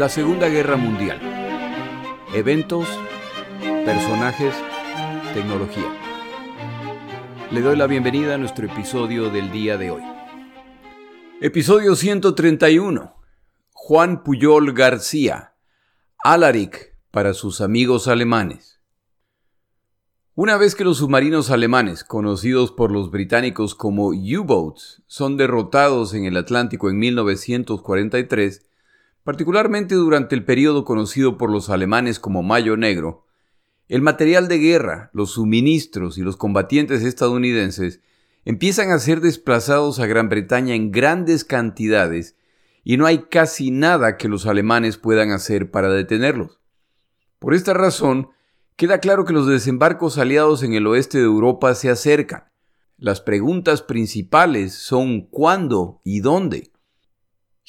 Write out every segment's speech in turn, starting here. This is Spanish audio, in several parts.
La Segunda Guerra Mundial. Eventos, personajes, tecnología. Le doy la bienvenida a nuestro episodio del día de hoy. Episodio 131. Juan Puyol García. Alaric para sus amigos alemanes. Una vez que los submarinos alemanes, conocidos por los británicos como U-Boats, son derrotados en el Atlántico en 1943, particularmente durante el periodo conocido por los alemanes como Mayo Negro, el material de guerra, los suministros y los combatientes estadounidenses empiezan a ser desplazados a Gran Bretaña en grandes cantidades y no hay casi nada que los alemanes puedan hacer para detenerlos. Por esta razón, queda claro que los desembarcos aliados en el oeste de Europa se acercan. Las preguntas principales son cuándo y dónde.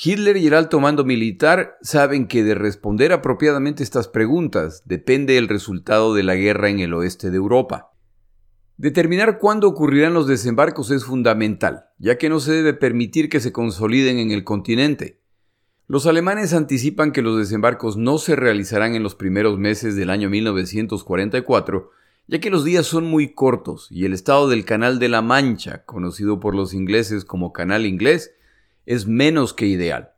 Hitler y el alto mando militar saben que de responder apropiadamente estas preguntas depende el resultado de la guerra en el oeste de Europa. Determinar cuándo ocurrirán los desembarcos es fundamental, ya que no se debe permitir que se consoliden en el continente. Los alemanes anticipan que los desembarcos no se realizarán en los primeros meses del año 1944, ya que los días son muy cortos y el estado del Canal de la Mancha, conocido por los ingleses como Canal Inglés, es menos que ideal.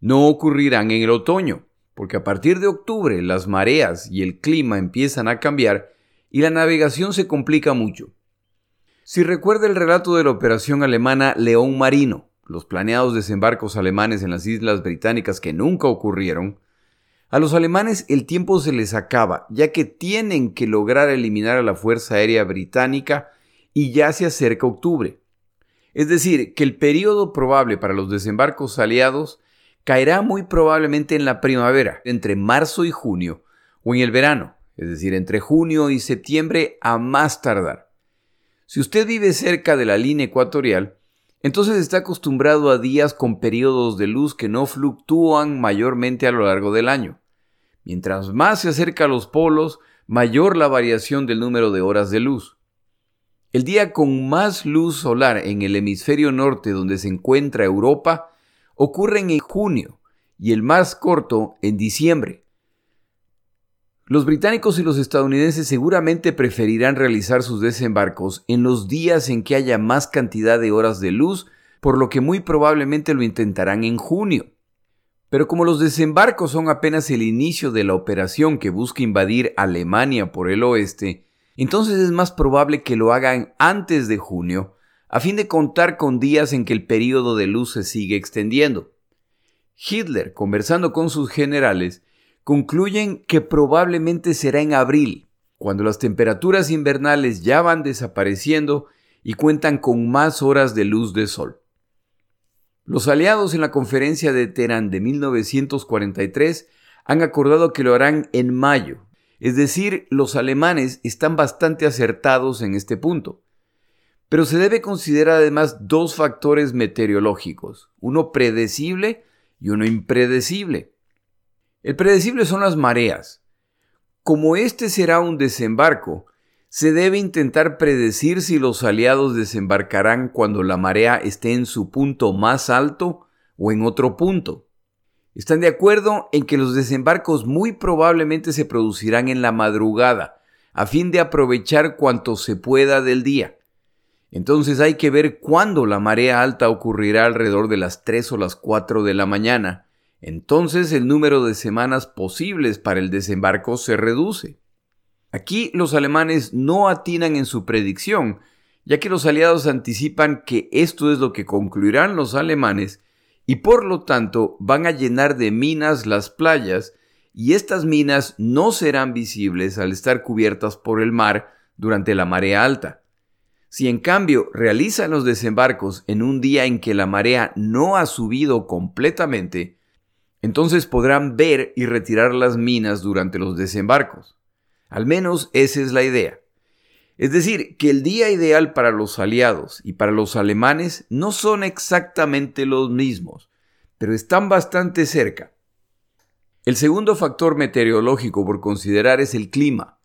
No ocurrirán en el otoño, porque a partir de octubre las mareas y el clima empiezan a cambiar y la navegación se complica mucho. Si recuerda el relato de la operación alemana León Marino, los planeados desembarcos alemanes en las islas británicas que nunca ocurrieron, a los alemanes el tiempo se les acaba, ya que tienen que lograr eliminar a la Fuerza Aérea Británica y ya se acerca octubre. Es decir, que el periodo probable para los desembarcos aliados caerá muy probablemente en la primavera, entre marzo y junio, o en el verano, es decir, entre junio y septiembre a más tardar. Si usted vive cerca de la línea ecuatorial, entonces está acostumbrado a días con periodos de luz que no fluctúan mayormente a lo largo del año. Mientras más se acerca a los polos, mayor la variación del número de horas de luz. El día con más luz solar en el hemisferio norte donde se encuentra Europa ocurre en junio y el más corto en diciembre. Los británicos y los estadounidenses seguramente preferirán realizar sus desembarcos en los días en que haya más cantidad de horas de luz, por lo que muy probablemente lo intentarán en junio. Pero como los desembarcos son apenas el inicio de la operación que busca invadir Alemania por el oeste, entonces es más probable que lo hagan antes de junio, a fin de contar con días en que el periodo de luz se sigue extendiendo. Hitler, conversando con sus generales, concluyen que probablemente será en abril, cuando las temperaturas invernales ya van desapareciendo y cuentan con más horas de luz de sol. Los aliados en la conferencia de Teherán de 1943 han acordado que lo harán en mayo, es decir, los alemanes están bastante acertados en este punto. Pero se debe considerar además dos factores meteorológicos, uno predecible y uno impredecible. El predecible son las mareas. Como este será un desembarco, se debe intentar predecir si los aliados desembarcarán cuando la marea esté en su punto más alto o en otro punto. Están de acuerdo en que los desembarcos muy probablemente se producirán en la madrugada, a fin de aprovechar cuanto se pueda del día. Entonces hay que ver cuándo la marea alta ocurrirá alrededor de las 3 o las 4 de la mañana, entonces el número de semanas posibles para el desembarco se reduce. Aquí los alemanes no atinan en su predicción, ya que los aliados anticipan que esto es lo que concluirán los alemanes y por lo tanto van a llenar de minas las playas y estas minas no serán visibles al estar cubiertas por el mar durante la marea alta. Si en cambio realizan los desembarcos en un día en que la marea no ha subido completamente, entonces podrán ver y retirar las minas durante los desembarcos. Al menos esa es la idea. Es decir, que el día ideal para los aliados y para los alemanes no son exactamente los mismos, pero están bastante cerca. El segundo factor meteorológico por considerar es el clima.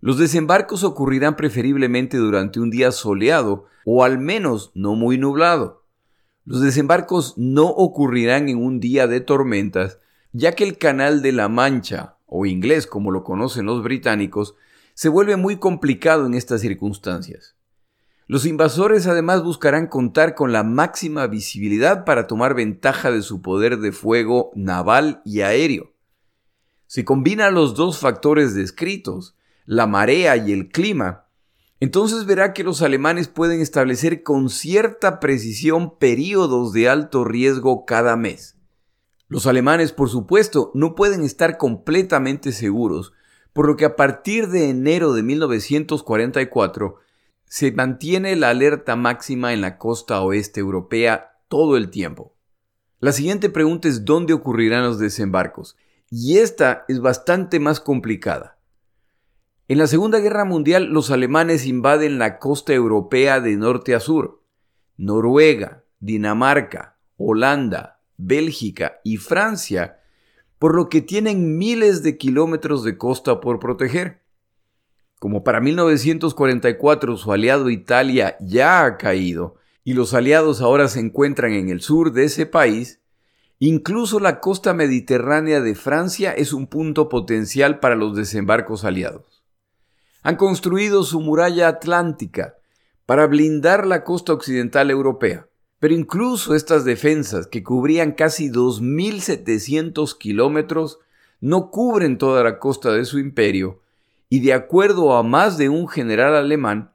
Los desembarcos ocurrirán preferiblemente durante un día soleado o al menos no muy nublado. Los desembarcos no ocurrirán en un día de tormentas ya que el Canal de la Mancha, o inglés como lo conocen los británicos, se vuelve muy complicado en estas circunstancias. Los invasores además buscarán contar con la máxima visibilidad para tomar ventaja de su poder de fuego naval y aéreo. Si combina los dos factores descritos, la marea y el clima, entonces verá que los alemanes pueden establecer con cierta precisión periodos de alto riesgo cada mes. Los alemanes, por supuesto, no pueden estar completamente seguros, por lo que a partir de enero de 1944 se mantiene la alerta máxima en la costa oeste europea todo el tiempo. La siguiente pregunta es dónde ocurrirán los desembarcos, y esta es bastante más complicada. En la Segunda Guerra Mundial los alemanes invaden la costa europea de norte a sur. Noruega, Dinamarca, Holanda, Bélgica y Francia, por lo que tienen miles de kilómetros de costa por proteger. Como para 1944 su aliado Italia ya ha caído y los aliados ahora se encuentran en el sur de ese país, incluso la costa mediterránea de Francia es un punto potencial para los desembarcos aliados. Han construido su muralla atlántica para blindar la costa occidental europea. Pero incluso estas defensas, que cubrían casi 2.700 kilómetros, no cubren toda la costa de su imperio y de acuerdo a más de un general alemán,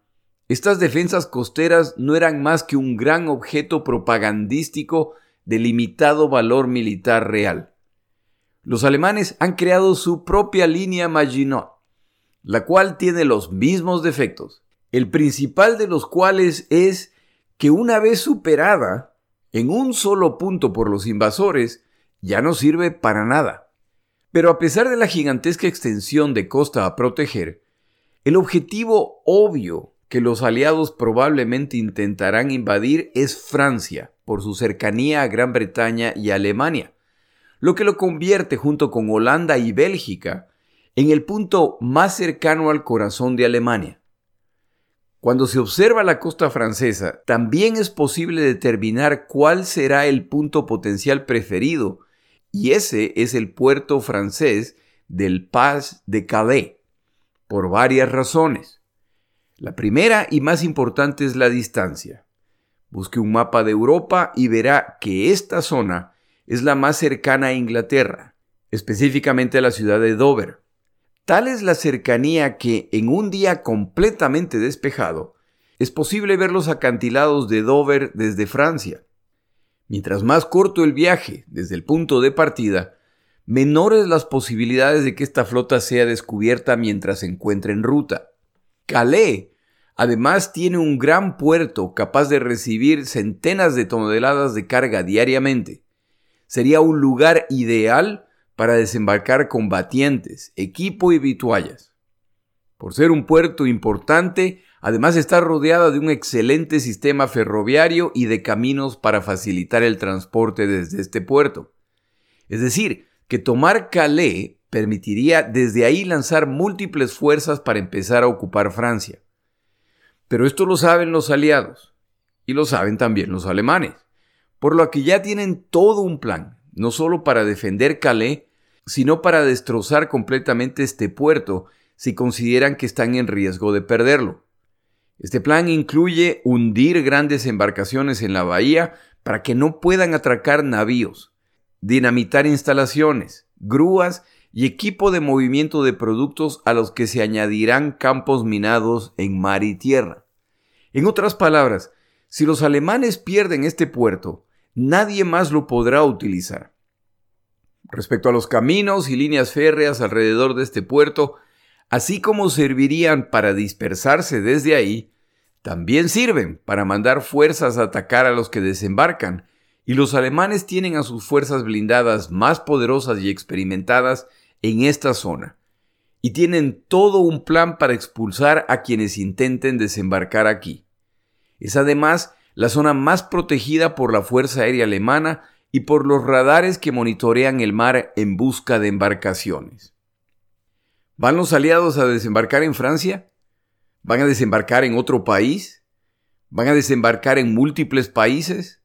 estas defensas costeras no eran más que un gran objeto propagandístico de limitado valor militar real. Los alemanes han creado su propia línea Maginot, la cual tiene los mismos defectos, el principal de los cuales es que una vez superada en un solo punto por los invasores, ya no sirve para nada. Pero a pesar de la gigantesca extensión de costa a proteger, el objetivo obvio que los aliados probablemente intentarán invadir es Francia, por su cercanía a Gran Bretaña y Alemania, lo que lo convierte junto con Holanda y Bélgica en el punto más cercano al corazón de Alemania. Cuando se observa la costa francesa, también es posible determinar cuál será el punto potencial preferido y ese es el puerto francés del Pas de Calais, por varias razones. La primera y más importante es la distancia. Busque un mapa de Europa y verá que esta zona es la más cercana a Inglaterra, específicamente a la ciudad de Dover. Tal es la cercanía que en un día completamente despejado es posible ver los acantilados de Dover desde Francia. Mientras más corto el viaje desde el punto de partida, menores las posibilidades de que esta flota sea descubierta mientras se encuentre en ruta. Calais además tiene un gran puerto capaz de recibir centenas de toneladas de carga diariamente. Sería un lugar ideal para desembarcar combatientes, equipo y vituallas. Por ser un puerto importante, Además está rodeada de un excelente sistema ferroviario y de caminos para facilitar el transporte desde este puerto. Es decir, que tomar Calais permitiría desde ahí lanzar múltiples fuerzas para empezar a ocupar Francia. Pero esto lo saben los aliados y lo saben también los alemanes, por lo que ya tienen todo un plan, no solo para defender Calais, sino para destrozar completamente este puerto si consideran que están en riesgo de perderlo. Este plan incluye hundir grandes embarcaciones en la bahía para que no puedan atracar navíos, dinamitar instalaciones, grúas y equipo de movimiento de productos a los que se añadirán campos minados en mar y tierra. En otras palabras, si los alemanes pierden este puerto, nadie más lo podrá utilizar. Respecto a los caminos y líneas férreas alrededor de este puerto, así como servirían para dispersarse desde ahí, también sirven para mandar fuerzas a atacar a los que desembarcan, y los alemanes tienen a sus fuerzas blindadas más poderosas y experimentadas en esta zona, y tienen todo un plan para expulsar a quienes intenten desembarcar aquí. Es además la zona más protegida por la Fuerza Aérea Alemana y por los radares que monitorean el mar en busca de embarcaciones. ¿Van los aliados a desembarcar en Francia? ¿Van a desembarcar en otro país? ¿Van a desembarcar en múltiples países?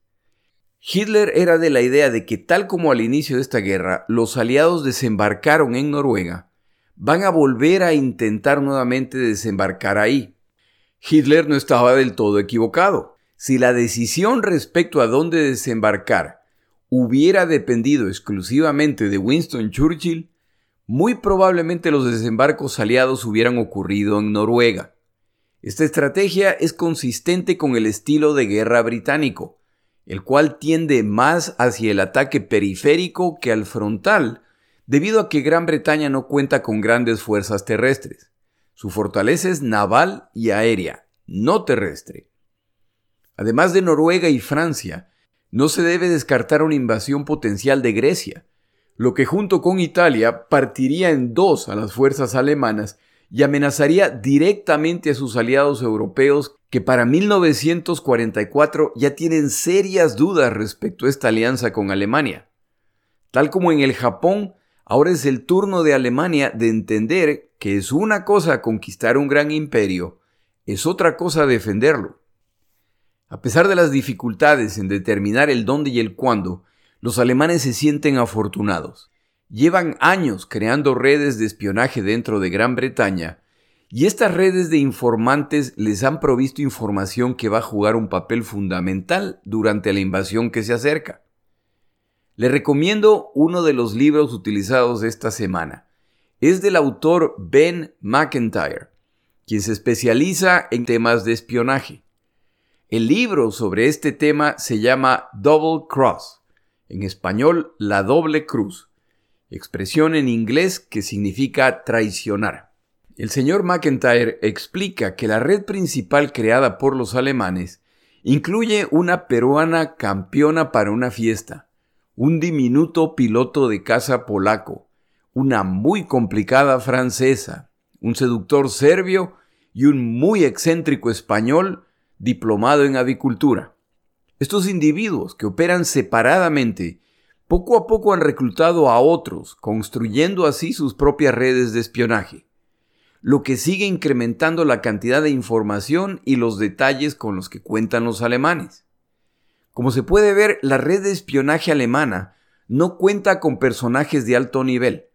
Hitler era de la idea de que tal como al inicio de esta guerra los aliados desembarcaron en Noruega, van a volver a intentar nuevamente desembarcar ahí. Hitler no estaba del todo equivocado. Si la decisión respecto a dónde desembarcar hubiera dependido exclusivamente de Winston Churchill, muy probablemente los desembarcos aliados hubieran ocurrido en Noruega. Esta estrategia es consistente con el estilo de guerra británico, el cual tiende más hacia el ataque periférico que al frontal, debido a que Gran Bretaña no cuenta con grandes fuerzas terrestres. Su fortaleza es naval y aérea, no terrestre. Además de Noruega y Francia, no se debe descartar una invasión potencial de Grecia, lo que junto con Italia partiría en dos a las fuerzas alemanas y amenazaría directamente a sus aliados europeos que para 1944 ya tienen serias dudas respecto a esta alianza con Alemania. Tal como en el Japón, ahora es el turno de Alemania de entender que es una cosa conquistar un gran imperio, es otra cosa defenderlo. A pesar de las dificultades en determinar el dónde y el cuándo, los alemanes se sienten afortunados. Llevan años creando redes de espionaje dentro de Gran Bretaña y estas redes de informantes les han provisto información que va a jugar un papel fundamental durante la invasión que se acerca. Le recomiendo uno de los libros utilizados esta semana. Es del autor Ben McIntyre, quien se especializa en temas de espionaje. El libro sobre este tema se llama Double Cross, en español La Doble Cruz expresión en inglés que significa traicionar. El señor McIntyre explica que la red principal creada por los alemanes incluye una peruana campeona para una fiesta, un diminuto piloto de caza polaco, una muy complicada francesa, un seductor serbio y un muy excéntrico español diplomado en avicultura. Estos individuos que operan separadamente poco a poco han reclutado a otros, construyendo así sus propias redes de espionaje, lo que sigue incrementando la cantidad de información y los detalles con los que cuentan los alemanes. Como se puede ver, la red de espionaje alemana no cuenta con personajes de alto nivel,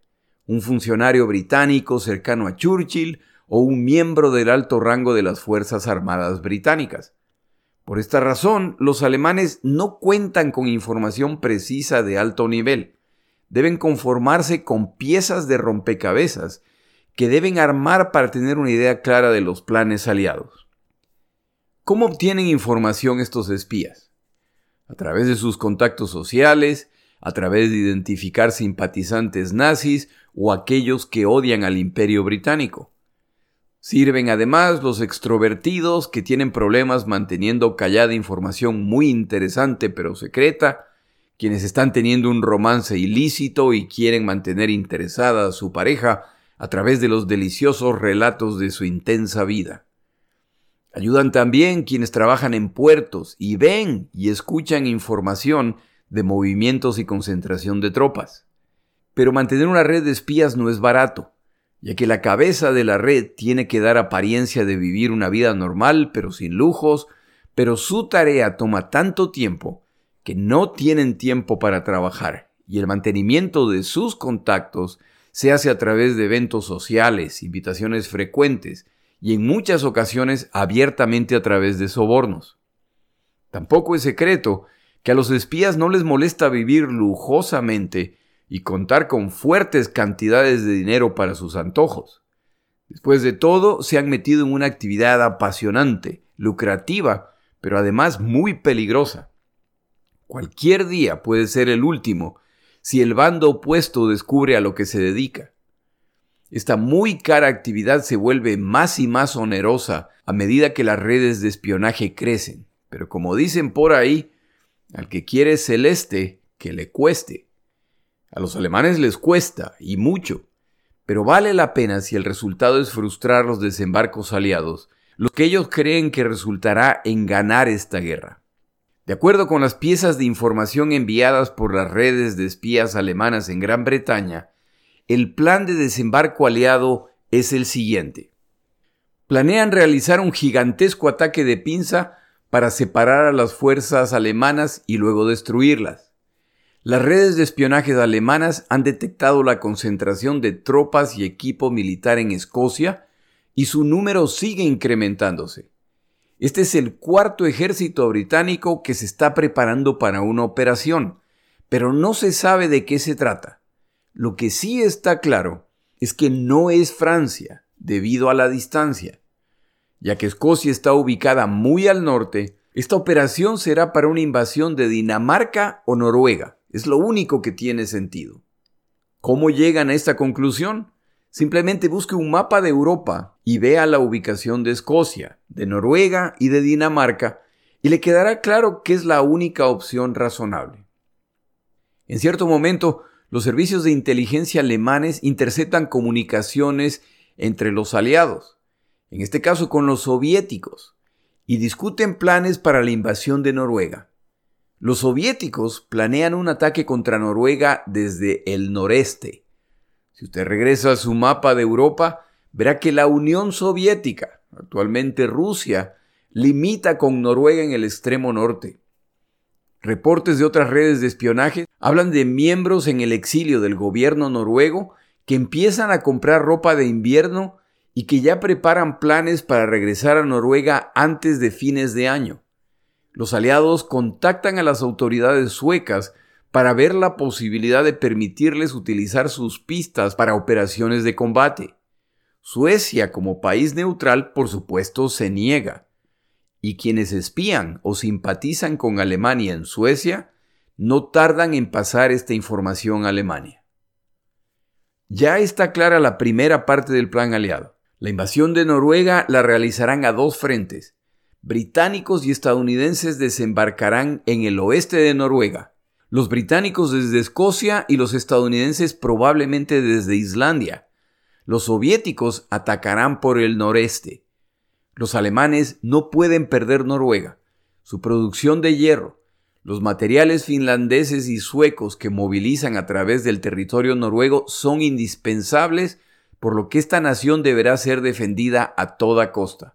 un funcionario británico cercano a Churchill o un miembro del alto rango de las Fuerzas Armadas británicas. Por esta razón, los alemanes no cuentan con información precisa de alto nivel. Deben conformarse con piezas de rompecabezas que deben armar para tener una idea clara de los planes aliados. ¿Cómo obtienen información estos espías? A través de sus contactos sociales, a través de identificar simpatizantes nazis o aquellos que odian al imperio británico. Sirven además los extrovertidos que tienen problemas manteniendo callada información muy interesante pero secreta, quienes están teniendo un romance ilícito y quieren mantener interesada a su pareja a través de los deliciosos relatos de su intensa vida. Ayudan también quienes trabajan en puertos y ven y escuchan información de movimientos y concentración de tropas. Pero mantener una red de espías no es barato ya que la cabeza de la red tiene que dar apariencia de vivir una vida normal pero sin lujos, pero su tarea toma tanto tiempo que no tienen tiempo para trabajar y el mantenimiento de sus contactos se hace a través de eventos sociales, invitaciones frecuentes y en muchas ocasiones abiertamente a través de sobornos. Tampoco es secreto que a los espías no les molesta vivir lujosamente y contar con fuertes cantidades de dinero para sus antojos. Después de todo, se han metido en una actividad apasionante, lucrativa, pero además muy peligrosa. Cualquier día puede ser el último si el bando opuesto descubre a lo que se dedica. Esta muy cara actividad se vuelve más y más onerosa a medida que las redes de espionaje crecen, pero como dicen por ahí, al que quiere celeste, que le cueste. A los alemanes les cuesta, y mucho, pero vale la pena si el resultado es frustrar los desembarcos aliados, lo que ellos creen que resultará en ganar esta guerra. De acuerdo con las piezas de información enviadas por las redes de espías alemanas en Gran Bretaña, el plan de desembarco aliado es el siguiente. Planean realizar un gigantesco ataque de pinza para separar a las fuerzas alemanas y luego destruirlas. Las redes de espionaje alemanas han detectado la concentración de tropas y equipo militar en Escocia y su número sigue incrementándose. Este es el cuarto ejército británico que se está preparando para una operación, pero no se sabe de qué se trata. Lo que sí está claro es que no es Francia, debido a la distancia. Ya que Escocia está ubicada muy al norte, esta operación será para una invasión de Dinamarca o Noruega. Es lo único que tiene sentido. ¿Cómo llegan a esta conclusión? Simplemente busque un mapa de Europa y vea la ubicación de Escocia, de Noruega y de Dinamarca y le quedará claro que es la única opción razonable. En cierto momento, los servicios de inteligencia alemanes interceptan comunicaciones entre los aliados, en este caso con los soviéticos, y discuten planes para la invasión de Noruega. Los soviéticos planean un ataque contra Noruega desde el noreste. Si usted regresa a su mapa de Europa, verá que la Unión Soviética, actualmente Rusia, limita con Noruega en el extremo norte. Reportes de otras redes de espionaje hablan de miembros en el exilio del gobierno noruego que empiezan a comprar ropa de invierno y que ya preparan planes para regresar a Noruega antes de fines de año. Los aliados contactan a las autoridades suecas para ver la posibilidad de permitirles utilizar sus pistas para operaciones de combate. Suecia, como país neutral, por supuesto, se niega. Y quienes espían o simpatizan con Alemania en Suecia no tardan en pasar esta información a Alemania. Ya está clara la primera parte del plan aliado. La invasión de Noruega la realizarán a dos frentes. Británicos y estadounidenses desembarcarán en el oeste de Noruega. Los británicos desde Escocia y los estadounidenses probablemente desde Islandia. Los soviéticos atacarán por el noreste. Los alemanes no pueden perder Noruega. Su producción de hierro, los materiales finlandeses y suecos que movilizan a través del territorio noruego son indispensables, por lo que esta nación deberá ser defendida a toda costa.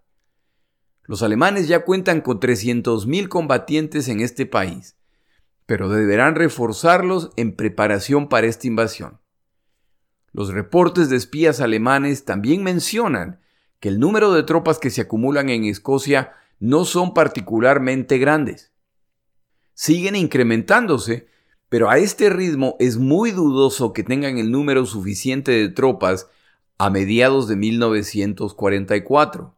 Los alemanes ya cuentan con 300.000 combatientes en este país, pero deberán reforzarlos en preparación para esta invasión. Los reportes de espías alemanes también mencionan que el número de tropas que se acumulan en Escocia no son particularmente grandes siguen incrementándose, pero a este ritmo es muy dudoso que tengan el número suficiente de tropas a mediados de 1944.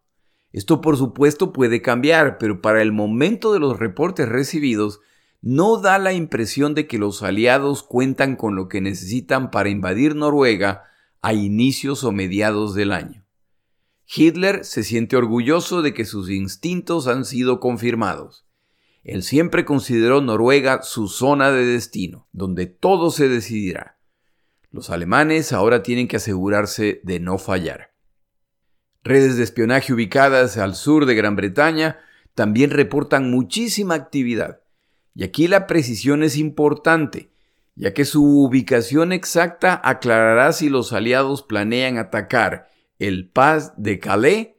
Esto por supuesto puede cambiar, pero para el momento de los reportes recibidos, no da la impresión de que los aliados cuentan con lo que necesitan para invadir Noruega a inicios o mediados del año. Hitler se siente orgulloso de que sus instintos han sido confirmados. Él siempre consideró Noruega su zona de destino, donde todo se decidirá. Los alemanes ahora tienen que asegurarse de no fallar. Redes de espionaje ubicadas al sur de Gran Bretaña también reportan muchísima actividad. Y aquí la precisión es importante, ya que su ubicación exacta aclarará si los aliados planean atacar el Paz de Calais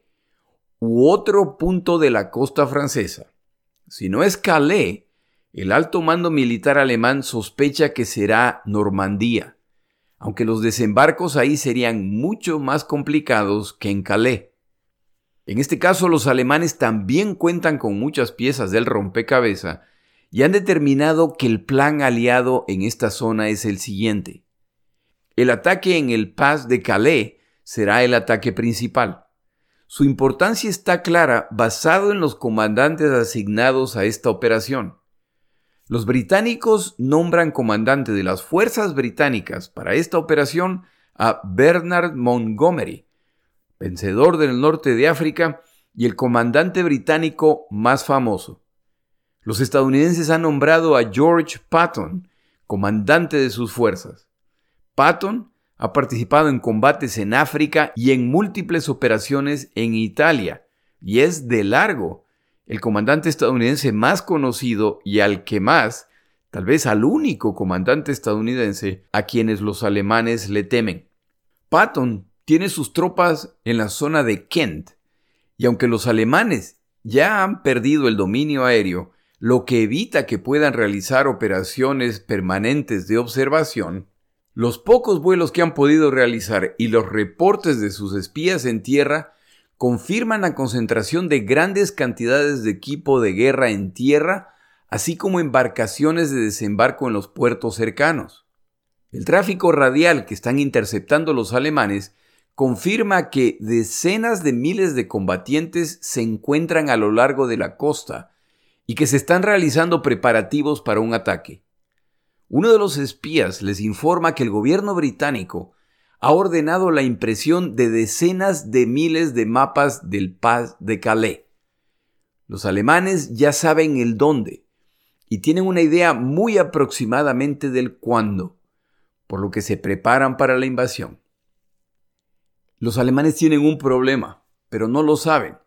u otro punto de la costa francesa. Si no es Calais, el alto mando militar alemán sospecha que será Normandía, aunque los desembarcos ahí serían mucho más complicados que en Calais. En este caso, los alemanes también cuentan con muchas piezas del rompecabezas y han determinado que el plan aliado en esta zona es el siguiente. El ataque en el Paz de Calais será el ataque principal. Su importancia está clara basado en los comandantes asignados a esta operación. Los británicos nombran comandante de las fuerzas británicas para esta operación a Bernard Montgomery, vencedor del norte de África y el comandante británico más famoso. Los estadounidenses han nombrado a George Patton comandante de sus fuerzas. Patton ha participado en combates en África y en múltiples operaciones en Italia, y es de largo el comandante estadounidense más conocido y al que más, tal vez al único comandante estadounidense a quienes los alemanes le temen. Patton tiene sus tropas en la zona de Kent, y aunque los alemanes ya han perdido el dominio aéreo, lo que evita que puedan realizar operaciones permanentes de observación, los pocos vuelos que han podido realizar y los reportes de sus espías en tierra confirman la concentración de grandes cantidades de equipo de guerra en tierra, así como embarcaciones de desembarco en los puertos cercanos. El tráfico radial que están interceptando los alemanes confirma que decenas de miles de combatientes se encuentran a lo largo de la costa y que se están realizando preparativos para un ataque. Uno de los espías les informa que el gobierno británico ha ordenado la impresión de decenas de miles de mapas del Paz de Calais. Los alemanes ya saben el dónde y tienen una idea muy aproximadamente del cuándo, por lo que se preparan para la invasión. Los alemanes tienen un problema, pero no lo saben.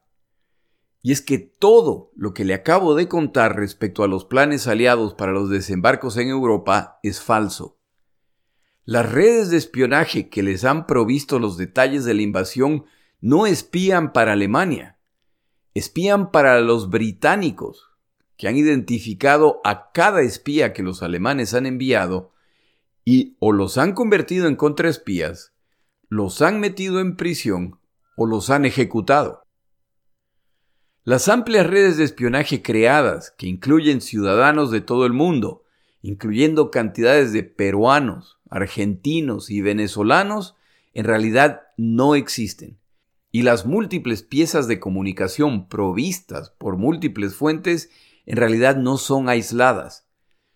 Y es que todo lo que le acabo de contar respecto a los planes aliados para los desembarcos en Europa es falso. Las redes de espionaje que les han provisto los detalles de la invasión no espían para Alemania, espían para los británicos, que han identificado a cada espía que los alemanes han enviado y o los han convertido en contraespías los han metido en prisión o los han ejecutado. Las amplias redes de espionaje creadas, que incluyen ciudadanos de todo el mundo, incluyendo cantidades de peruanos, argentinos y venezolanos, en realidad no existen. Y las múltiples piezas de comunicación provistas por múltiples fuentes en realidad no son aisladas,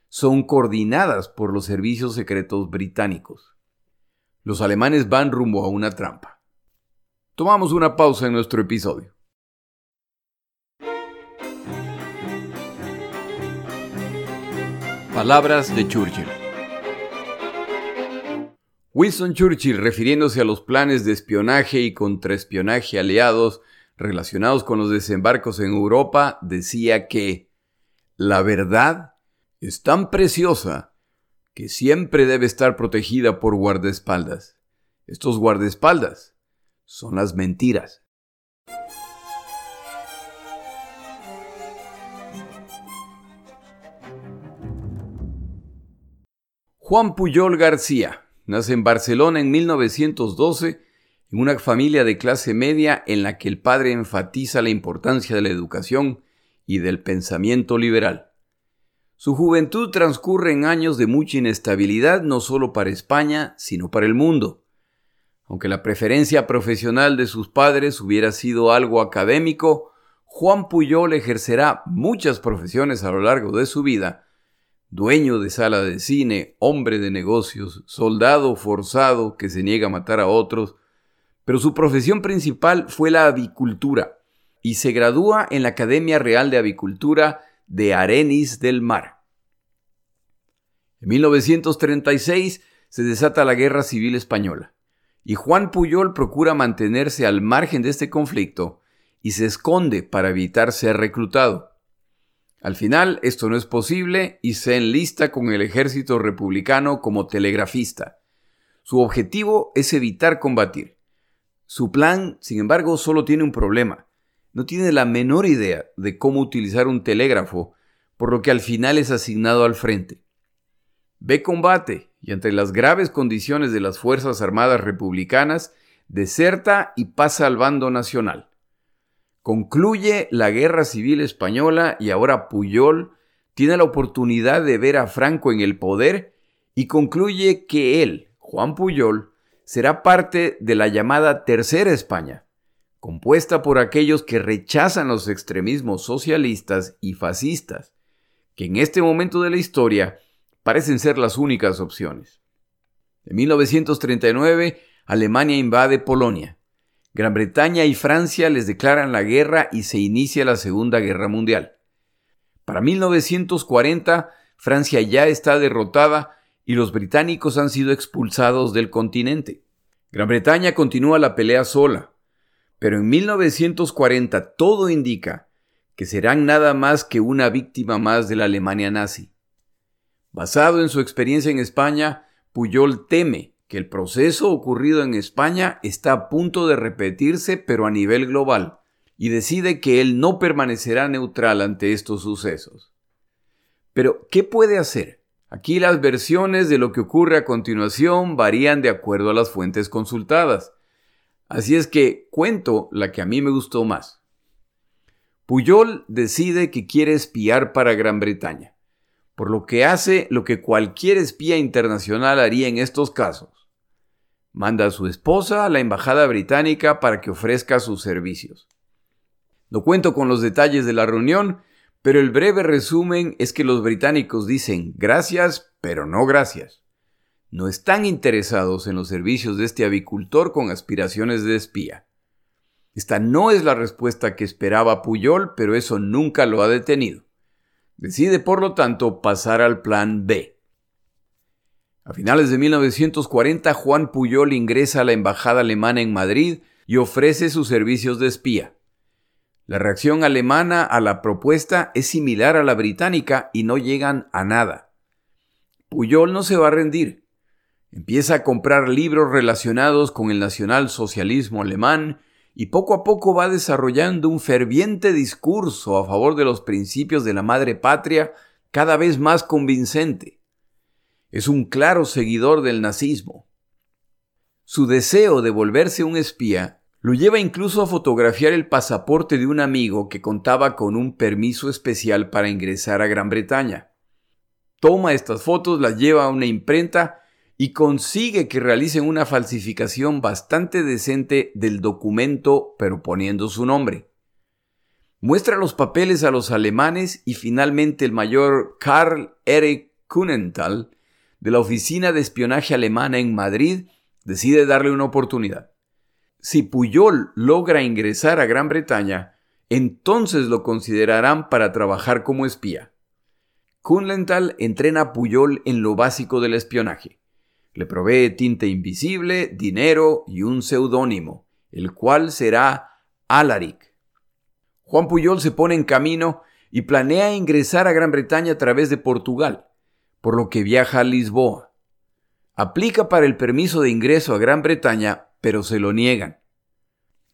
son coordinadas por los servicios secretos británicos. Los alemanes van rumbo a una trampa. Tomamos una pausa en nuestro episodio. Palabras de Churchill. Winston Churchill, refiriéndose a los planes de espionaje y contraespionaje aliados relacionados con los desembarcos en Europa, decía que la verdad es tan preciosa que siempre debe estar protegida por guardaespaldas. Estos guardaespaldas son las mentiras. Juan Puyol García nace en Barcelona en 1912 en una familia de clase media en la que el padre enfatiza la importancia de la educación y del pensamiento liberal. Su juventud transcurre en años de mucha inestabilidad no solo para España, sino para el mundo. Aunque la preferencia profesional de sus padres hubiera sido algo académico, Juan Puyol ejercerá muchas profesiones a lo largo de su vida. Dueño de sala de cine, hombre de negocios, soldado forzado que se niega a matar a otros, pero su profesión principal fue la avicultura y se gradúa en la Academia Real de Avicultura de Arenis del Mar. En 1936 se desata la Guerra Civil Española y Juan Puyol procura mantenerse al margen de este conflicto y se esconde para evitar ser reclutado. Al final esto no es posible y se enlista con el ejército republicano como telegrafista. Su objetivo es evitar combatir. Su plan, sin embargo, solo tiene un problema no tiene la menor idea de cómo utilizar un telégrafo, por lo que al final es asignado al frente. Ve combate y ante las graves condiciones de las Fuerzas Armadas Republicanas, deserta y pasa al bando nacional. Concluye la Guerra Civil Española y ahora Puyol tiene la oportunidad de ver a Franco en el poder y concluye que él, Juan Puyol, será parte de la llamada Tercera España, compuesta por aquellos que rechazan los extremismos socialistas y fascistas, que en este momento de la historia parecen ser las únicas opciones. En 1939, Alemania invade Polonia. Gran Bretaña y Francia les declaran la guerra y se inicia la Segunda Guerra Mundial. Para 1940, Francia ya está derrotada y los británicos han sido expulsados del continente. Gran Bretaña continúa la pelea sola, pero en 1940 todo indica que serán nada más que una víctima más de la Alemania nazi. Basado en su experiencia en España, Puyol teme que el proceso ocurrido en España está a punto de repetirse pero a nivel global, y decide que él no permanecerá neutral ante estos sucesos. Pero, ¿qué puede hacer? Aquí las versiones de lo que ocurre a continuación varían de acuerdo a las fuentes consultadas. Así es que cuento la que a mí me gustó más. Puyol decide que quiere espiar para Gran Bretaña, por lo que hace lo que cualquier espía internacional haría en estos casos. Manda a su esposa a la embajada británica para que ofrezca sus servicios. No cuento con los detalles de la reunión, pero el breve resumen es que los británicos dicen gracias, pero no gracias. No están interesados en los servicios de este avicultor con aspiraciones de espía. Esta no es la respuesta que esperaba Puyol, pero eso nunca lo ha detenido. Decide, por lo tanto, pasar al plan B. A finales de 1940, Juan Puyol ingresa a la embajada alemana en Madrid y ofrece sus servicios de espía. La reacción alemana a la propuesta es similar a la británica y no llegan a nada. Puyol no se va a rendir. Empieza a comprar libros relacionados con el nacionalsocialismo alemán y poco a poco va desarrollando un ferviente discurso a favor de los principios de la madre patria cada vez más convincente. Es un claro seguidor del nazismo. Su deseo de volverse un espía lo lleva incluso a fotografiar el pasaporte de un amigo que contaba con un permiso especial para ingresar a Gran Bretaña. Toma estas fotos, las lleva a una imprenta y consigue que realicen una falsificación bastante decente del documento, pero poniendo su nombre. Muestra los papeles a los alemanes y finalmente el mayor Karl Erich Kunenthal de la Oficina de Espionaje Alemana en Madrid decide darle una oportunidad. Si Puyol logra ingresar a Gran Bretaña, entonces lo considerarán para trabajar como espía. Kunlenthal entrena a Puyol en lo básico del espionaje. Le provee tinta invisible, dinero y un seudónimo, el cual será Alaric. Juan Puyol se pone en camino y planea ingresar a Gran Bretaña a través de Portugal, por lo que viaja a Lisboa. Aplica para el permiso de ingreso a Gran Bretaña pero se lo niegan.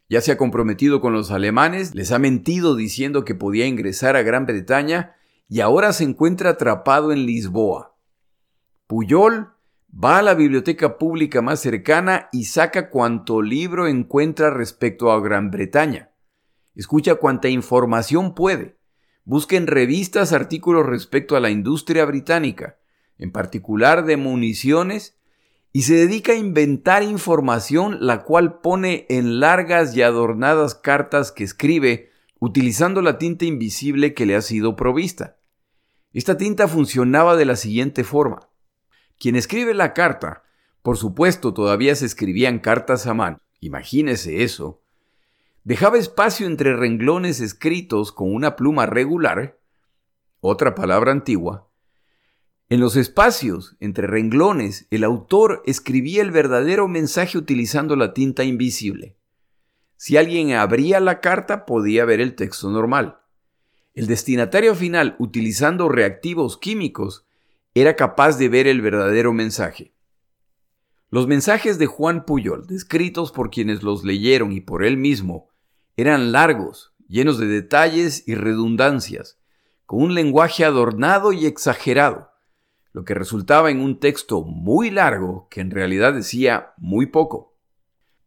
Ya se ha comprometido con los alemanes, les ha mentido diciendo que podía ingresar a Gran Bretaña y ahora se encuentra atrapado en Lisboa. Puyol va a la biblioteca pública más cercana y saca cuanto libro encuentra respecto a Gran Bretaña. Escucha cuanta información puede. Busca en revistas artículos respecto a la industria británica, en particular de municiones y se dedica a inventar información la cual pone en largas y adornadas cartas que escribe utilizando la tinta invisible que le ha sido provista. Esta tinta funcionaba de la siguiente forma. Quien escribe la carta, por supuesto todavía se escribían cartas a mano, imagínese eso, dejaba espacio entre renglones escritos con una pluma regular, otra palabra antigua, en los espacios entre renglones, el autor escribía el verdadero mensaje utilizando la tinta invisible. Si alguien abría la carta podía ver el texto normal. El destinatario final, utilizando reactivos químicos, era capaz de ver el verdadero mensaje. Los mensajes de Juan Puyol, descritos por quienes los leyeron y por él mismo, eran largos, llenos de detalles y redundancias, con un lenguaje adornado y exagerado lo que resultaba en un texto muy largo que en realidad decía muy poco.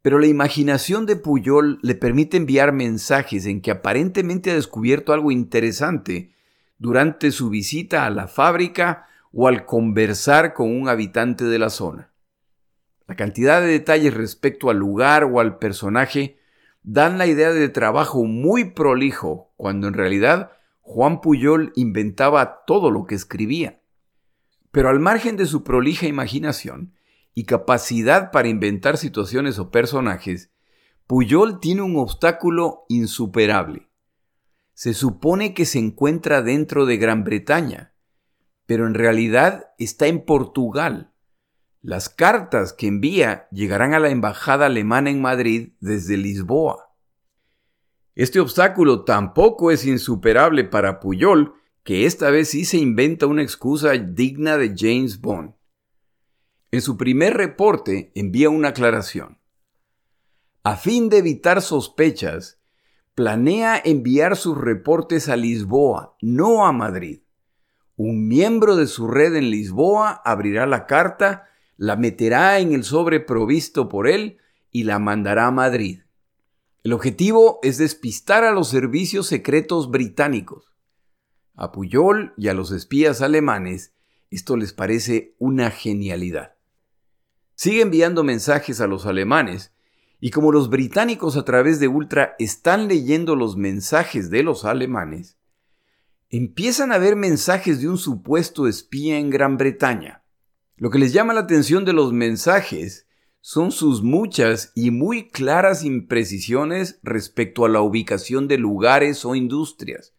Pero la imaginación de Puyol le permite enviar mensajes en que aparentemente ha descubierto algo interesante durante su visita a la fábrica o al conversar con un habitante de la zona. La cantidad de detalles respecto al lugar o al personaje dan la idea de trabajo muy prolijo, cuando en realidad Juan Puyol inventaba todo lo que escribía. Pero al margen de su prolija imaginación y capacidad para inventar situaciones o personajes, Puyol tiene un obstáculo insuperable. Se supone que se encuentra dentro de Gran Bretaña, pero en realidad está en Portugal. Las cartas que envía llegarán a la embajada alemana en Madrid desde Lisboa. Este obstáculo tampoco es insuperable para Puyol, que esta vez sí se inventa una excusa digna de James Bond. En su primer reporte envía una aclaración. A fin de evitar sospechas, planea enviar sus reportes a Lisboa, no a Madrid. Un miembro de su red en Lisboa abrirá la carta, la meterá en el sobre provisto por él y la mandará a Madrid. El objetivo es despistar a los servicios secretos británicos. A Puyol y a los espías alemanes esto les parece una genialidad. Sigue enviando mensajes a los alemanes y como los británicos a través de Ultra están leyendo los mensajes de los alemanes, empiezan a ver mensajes de un supuesto espía en Gran Bretaña. Lo que les llama la atención de los mensajes son sus muchas y muy claras imprecisiones respecto a la ubicación de lugares o industrias,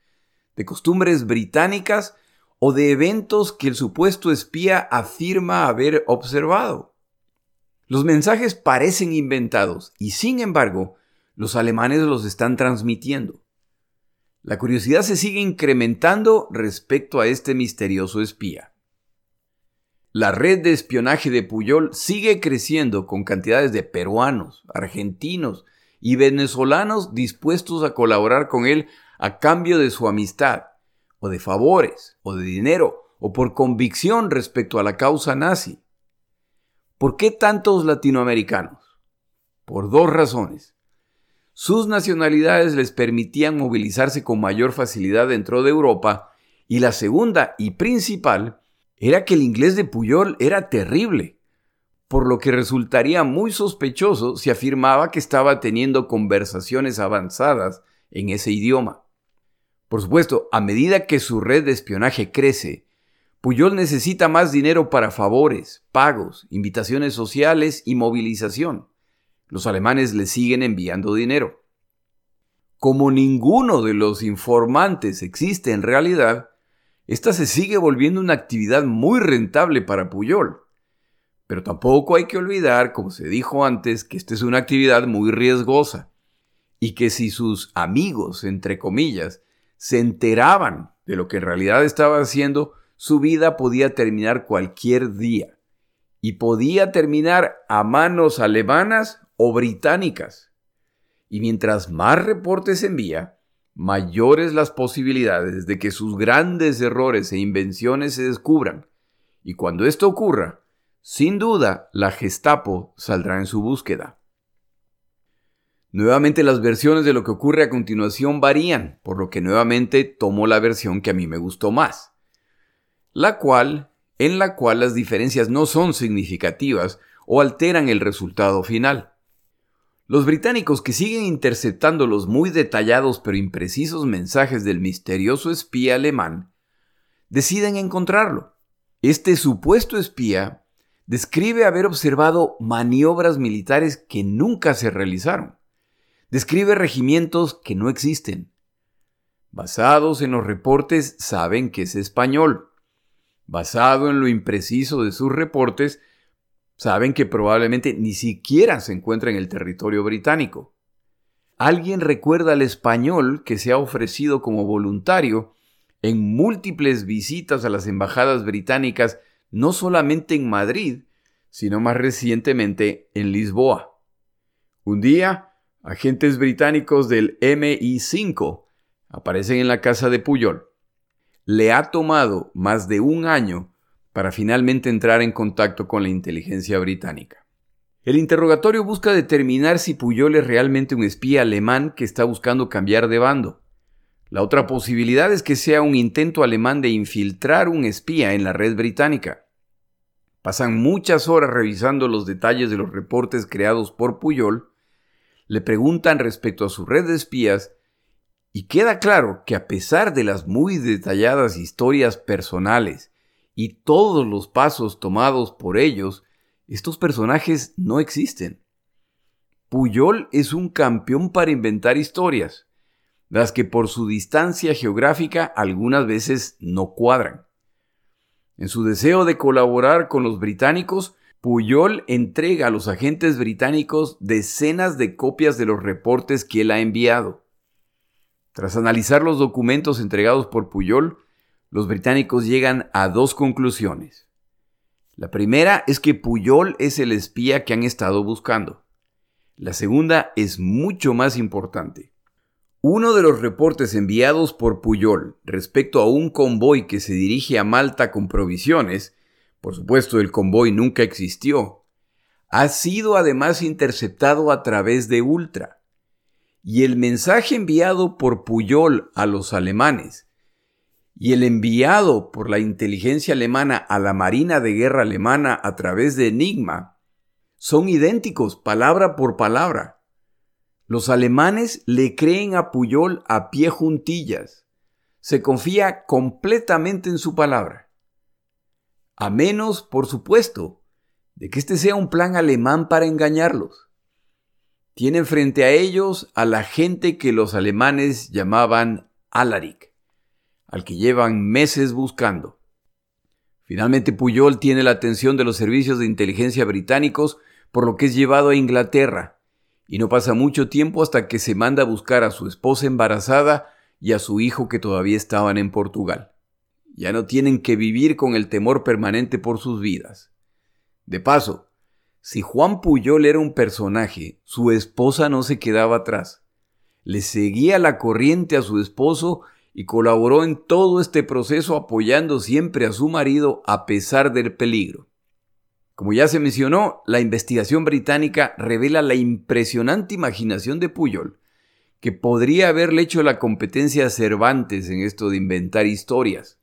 de costumbres británicas o de eventos que el supuesto espía afirma haber observado. Los mensajes parecen inventados y sin embargo los alemanes los están transmitiendo. La curiosidad se sigue incrementando respecto a este misterioso espía. La red de espionaje de Puyol sigue creciendo con cantidades de peruanos, argentinos y venezolanos dispuestos a colaborar con él a cambio de su amistad, o de favores, o de dinero, o por convicción respecto a la causa nazi. ¿Por qué tantos latinoamericanos? Por dos razones. Sus nacionalidades les permitían movilizarse con mayor facilidad dentro de Europa, y la segunda y principal era que el inglés de Puyol era terrible, por lo que resultaría muy sospechoso si afirmaba que estaba teniendo conversaciones avanzadas en ese idioma. Por supuesto, a medida que su red de espionaje crece, Puyol necesita más dinero para favores, pagos, invitaciones sociales y movilización. Los alemanes le siguen enviando dinero. Como ninguno de los informantes existe en realidad, esta se sigue volviendo una actividad muy rentable para Puyol. Pero tampoco hay que olvidar, como se dijo antes, que esta es una actividad muy riesgosa y que si sus amigos, entre comillas, se enteraban de lo que en realidad estaba haciendo, su vida podía terminar cualquier día. Y podía terminar a manos alemanas o británicas. Y mientras más reportes envía, mayores las posibilidades de que sus grandes errores e invenciones se descubran. Y cuando esto ocurra, sin duda la Gestapo saldrá en su búsqueda. Nuevamente las versiones de lo que ocurre a continuación varían, por lo que nuevamente tomo la versión que a mí me gustó más, la cual, en la cual las diferencias no son significativas o alteran el resultado final. Los británicos que siguen interceptando los muy detallados pero imprecisos mensajes del misterioso espía alemán, deciden encontrarlo. Este supuesto espía describe haber observado maniobras militares que nunca se realizaron. Describe regimientos que no existen. Basados en los reportes saben que es español. Basado en lo impreciso de sus reportes, saben que probablemente ni siquiera se encuentra en el territorio británico. ¿Alguien recuerda al español que se ha ofrecido como voluntario en múltiples visitas a las embajadas británicas, no solamente en Madrid, sino más recientemente en Lisboa? Un día, agentes británicos del MI5 aparecen en la casa de Puyol. Le ha tomado más de un año para finalmente entrar en contacto con la inteligencia británica. El interrogatorio busca determinar si Puyol es realmente un espía alemán que está buscando cambiar de bando. La otra posibilidad es que sea un intento alemán de infiltrar un espía en la red británica. Pasan muchas horas revisando los detalles de los reportes creados por Puyol, le preguntan respecto a su red de espías y queda claro que a pesar de las muy detalladas historias personales y todos los pasos tomados por ellos, estos personajes no existen. Puyol es un campeón para inventar historias, las que por su distancia geográfica algunas veces no cuadran. En su deseo de colaborar con los británicos, Puyol entrega a los agentes británicos decenas de copias de los reportes que él ha enviado. Tras analizar los documentos entregados por Puyol, los británicos llegan a dos conclusiones. La primera es que Puyol es el espía que han estado buscando. La segunda es mucho más importante. Uno de los reportes enviados por Puyol respecto a un convoy que se dirige a Malta con provisiones, por supuesto el convoy nunca existió, ha sido además interceptado a través de Ultra. Y el mensaje enviado por Puyol a los alemanes y el enviado por la inteligencia alemana a la Marina de Guerra alemana a través de Enigma son idénticos palabra por palabra. Los alemanes le creen a Puyol a pie juntillas. Se confía completamente en su palabra. A menos, por supuesto, de que este sea un plan alemán para engañarlos. Tienen frente a ellos a la gente que los alemanes llamaban Alaric, al que llevan meses buscando. Finalmente Puyol tiene la atención de los servicios de inteligencia británicos, por lo que es llevado a Inglaterra, y no pasa mucho tiempo hasta que se manda a buscar a su esposa embarazada y a su hijo que todavía estaban en Portugal. Ya no tienen que vivir con el temor permanente por sus vidas. De paso, si Juan Puyol era un personaje, su esposa no se quedaba atrás. Le seguía la corriente a su esposo y colaboró en todo este proceso apoyando siempre a su marido a pesar del peligro. Como ya se mencionó, la investigación británica revela la impresionante imaginación de Puyol, que podría haberle hecho la competencia a Cervantes en esto de inventar historias.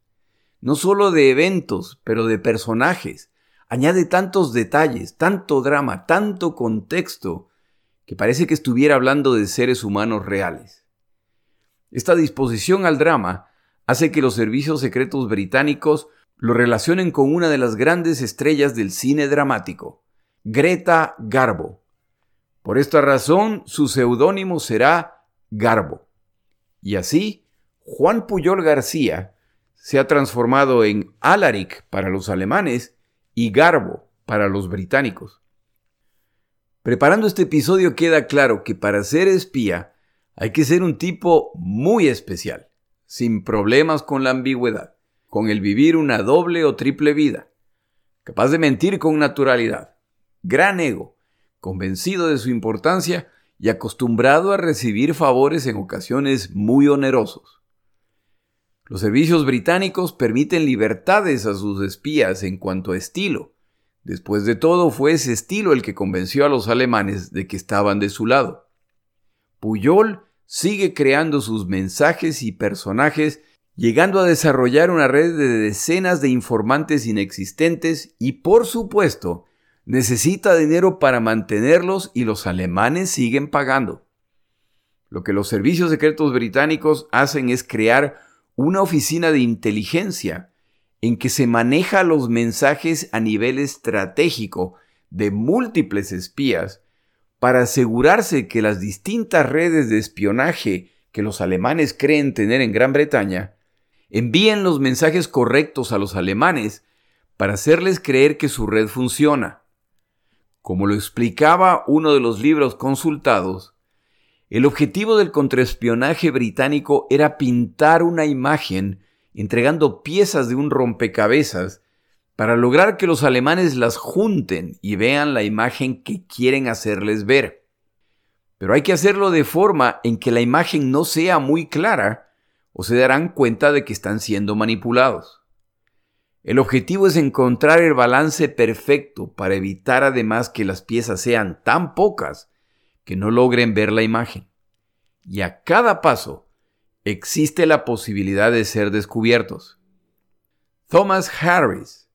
No solo de eventos, pero de personajes. Añade tantos detalles, tanto drama, tanto contexto, que parece que estuviera hablando de seres humanos reales. Esta disposición al drama hace que los servicios secretos británicos lo relacionen con una de las grandes estrellas del cine dramático, Greta Garbo. Por esta razón, su seudónimo será Garbo. Y así, Juan Puyol García se ha transformado en Alaric para los alemanes y Garbo para los británicos. Preparando este episodio queda claro que para ser espía hay que ser un tipo muy especial, sin problemas con la ambigüedad con el vivir una doble o triple vida, capaz de mentir con naturalidad, gran ego, convencido de su importancia y acostumbrado a recibir favores en ocasiones muy onerosos. Los servicios británicos permiten libertades a sus espías en cuanto a estilo. Después de todo, fue ese estilo el que convenció a los alemanes de que estaban de su lado. Puyol sigue creando sus mensajes y personajes llegando a desarrollar una red de decenas de informantes inexistentes y, por supuesto, necesita dinero para mantenerlos y los alemanes siguen pagando. Lo que los servicios secretos británicos hacen es crear una oficina de inteligencia en que se maneja los mensajes a nivel estratégico de múltiples espías para asegurarse que las distintas redes de espionaje que los alemanes creen tener en Gran Bretaña envíen los mensajes correctos a los alemanes para hacerles creer que su red funciona. Como lo explicaba uno de los libros consultados, el objetivo del contraespionaje británico era pintar una imagen entregando piezas de un rompecabezas para lograr que los alemanes las junten y vean la imagen que quieren hacerles ver. Pero hay que hacerlo de forma en que la imagen no sea muy clara o se darán cuenta de que están siendo manipulados. El objetivo es encontrar el balance perfecto para evitar además que las piezas sean tan pocas que no logren ver la imagen. Y a cada paso existe la posibilidad de ser descubiertos. Thomas Harris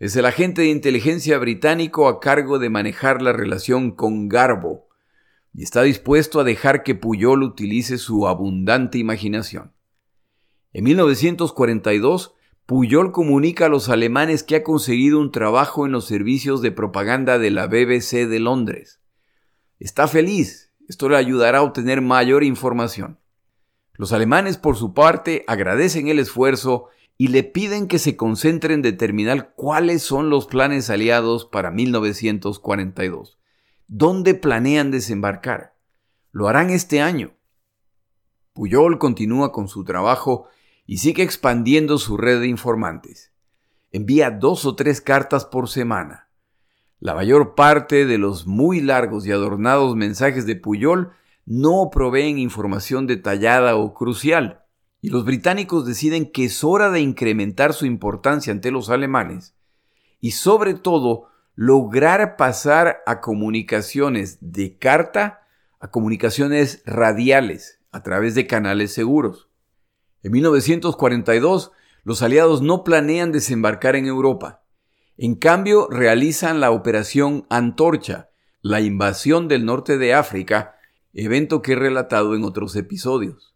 es el agente de inteligencia británico a cargo de manejar la relación con Garbo y está dispuesto a dejar que Puyol utilice su abundante imaginación. En 1942, Puyol comunica a los alemanes que ha conseguido un trabajo en los servicios de propaganda de la BBC de Londres. Está feliz, esto le ayudará a obtener mayor información. Los alemanes, por su parte, agradecen el esfuerzo y le piden que se concentre en determinar cuáles son los planes aliados para 1942. ¿Dónde planean desembarcar? Lo harán este año. Puyol continúa con su trabajo y sigue expandiendo su red de informantes. Envía dos o tres cartas por semana. La mayor parte de los muy largos y adornados mensajes de Puyol no proveen información detallada o crucial, y los británicos deciden que es hora de incrementar su importancia ante los alemanes, y sobre todo lograr pasar a comunicaciones de carta a comunicaciones radiales a través de canales seguros. En 1942, los aliados no planean desembarcar en Europa. En cambio, realizan la Operación Antorcha, la invasión del norte de África, evento que he relatado en otros episodios.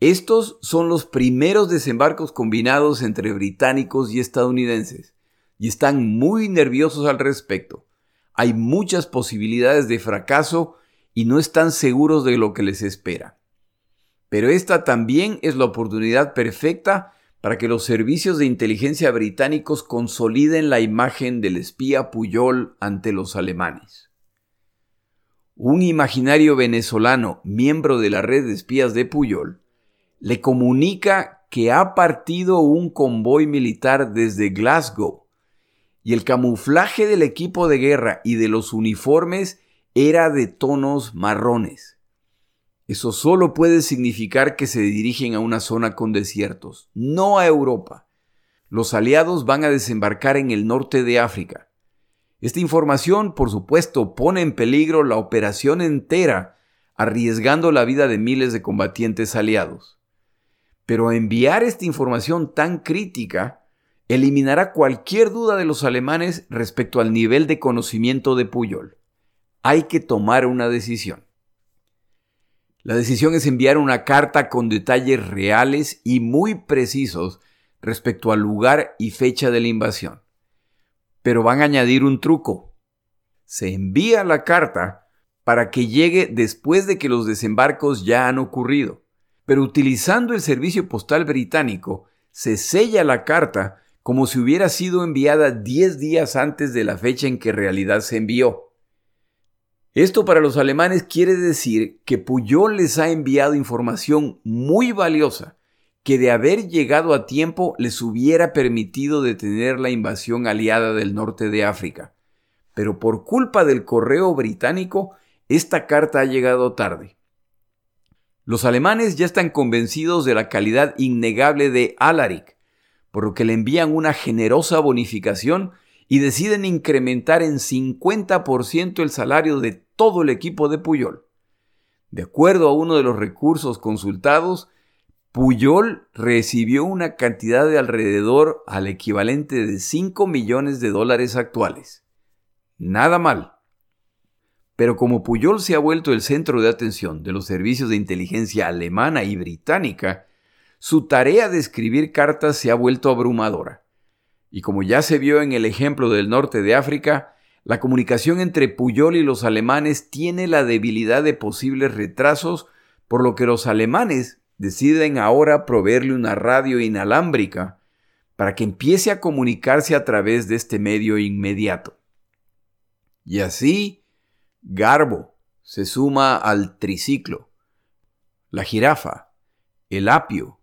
Estos son los primeros desembarcos combinados entre británicos y estadounidenses, y están muy nerviosos al respecto. Hay muchas posibilidades de fracaso y no están seguros de lo que les espera. Pero esta también es la oportunidad perfecta para que los servicios de inteligencia británicos consoliden la imagen del espía Puyol ante los alemanes. Un imaginario venezolano, miembro de la red de espías de Puyol, le comunica que ha partido un convoy militar desde Glasgow y el camuflaje del equipo de guerra y de los uniformes era de tonos marrones. Eso solo puede significar que se dirigen a una zona con desiertos, no a Europa. Los aliados van a desembarcar en el norte de África. Esta información, por supuesto, pone en peligro la operación entera, arriesgando la vida de miles de combatientes aliados. Pero enviar esta información tan crítica eliminará cualquier duda de los alemanes respecto al nivel de conocimiento de Puyol. Hay que tomar una decisión. La decisión es enviar una carta con detalles reales y muy precisos respecto al lugar y fecha de la invasión. Pero van a añadir un truco. Se envía la carta para que llegue después de que los desembarcos ya han ocurrido. Pero utilizando el servicio postal británico, se sella la carta como si hubiera sido enviada 10 días antes de la fecha en que en realidad se envió. Esto para los alemanes quiere decir que Puyol les ha enviado información muy valiosa que de haber llegado a tiempo les hubiera permitido detener la invasión aliada del norte de África. Pero por culpa del correo británico, esta carta ha llegado tarde. Los alemanes ya están convencidos de la calidad innegable de Alaric, por lo que le envían una generosa bonificación y deciden incrementar en 50% el salario de todo el equipo de Puyol. De acuerdo a uno de los recursos consultados, Puyol recibió una cantidad de alrededor al equivalente de 5 millones de dólares actuales. Nada mal. Pero como Puyol se ha vuelto el centro de atención de los servicios de inteligencia alemana y británica, su tarea de escribir cartas se ha vuelto abrumadora. Y como ya se vio en el ejemplo del norte de África, la comunicación entre Puyol y los alemanes tiene la debilidad de posibles retrasos, por lo que los alemanes deciden ahora proveerle una radio inalámbrica para que empiece a comunicarse a través de este medio inmediato. Y así, Garbo se suma al triciclo, la jirafa, el apio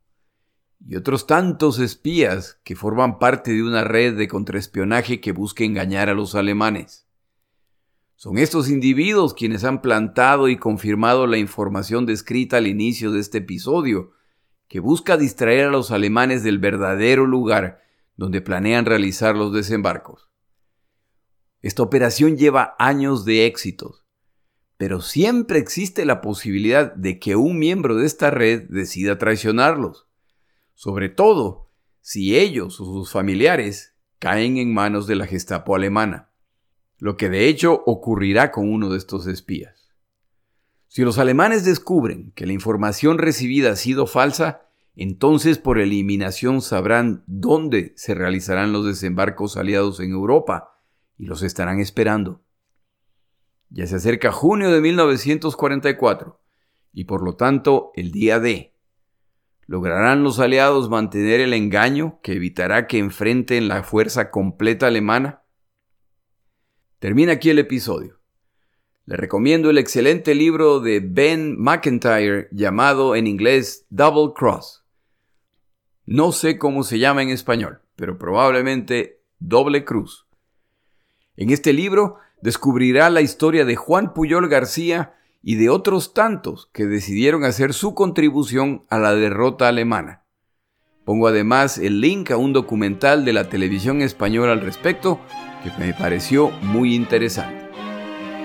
y otros tantos espías que forman parte de una red de contraespionaje que busca engañar a los alemanes. Son estos individuos quienes han plantado y confirmado la información descrita al inicio de este episodio, que busca distraer a los alemanes del verdadero lugar donde planean realizar los desembarcos. Esta operación lleva años de éxitos, pero siempre existe la posibilidad de que un miembro de esta red decida traicionarlos sobre todo si ellos o sus familiares caen en manos de la Gestapo alemana, lo que de hecho ocurrirá con uno de estos espías. Si los alemanes descubren que la información recibida ha sido falsa, entonces por eliminación sabrán dónde se realizarán los desembarcos aliados en Europa y los estarán esperando. Ya se acerca junio de 1944 y por lo tanto el día D, ¿Lograrán los aliados mantener el engaño que evitará que enfrenten la fuerza completa alemana? Termina aquí el episodio. Le recomiendo el excelente libro de Ben McIntyre llamado en inglés Double Cross. No sé cómo se llama en español, pero probablemente Doble Cruz. En este libro descubrirá la historia de Juan Puyol García y de otros tantos que decidieron hacer su contribución a la derrota alemana. Pongo además el link a un documental de la televisión española al respecto que me pareció muy interesante.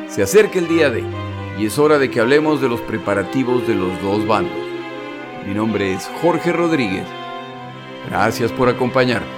Se acerca el día de y es hora de que hablemos de los preparativos de los dos bandos. Mi nombre es Jorge Rodríguez. Gracias por acompañarme.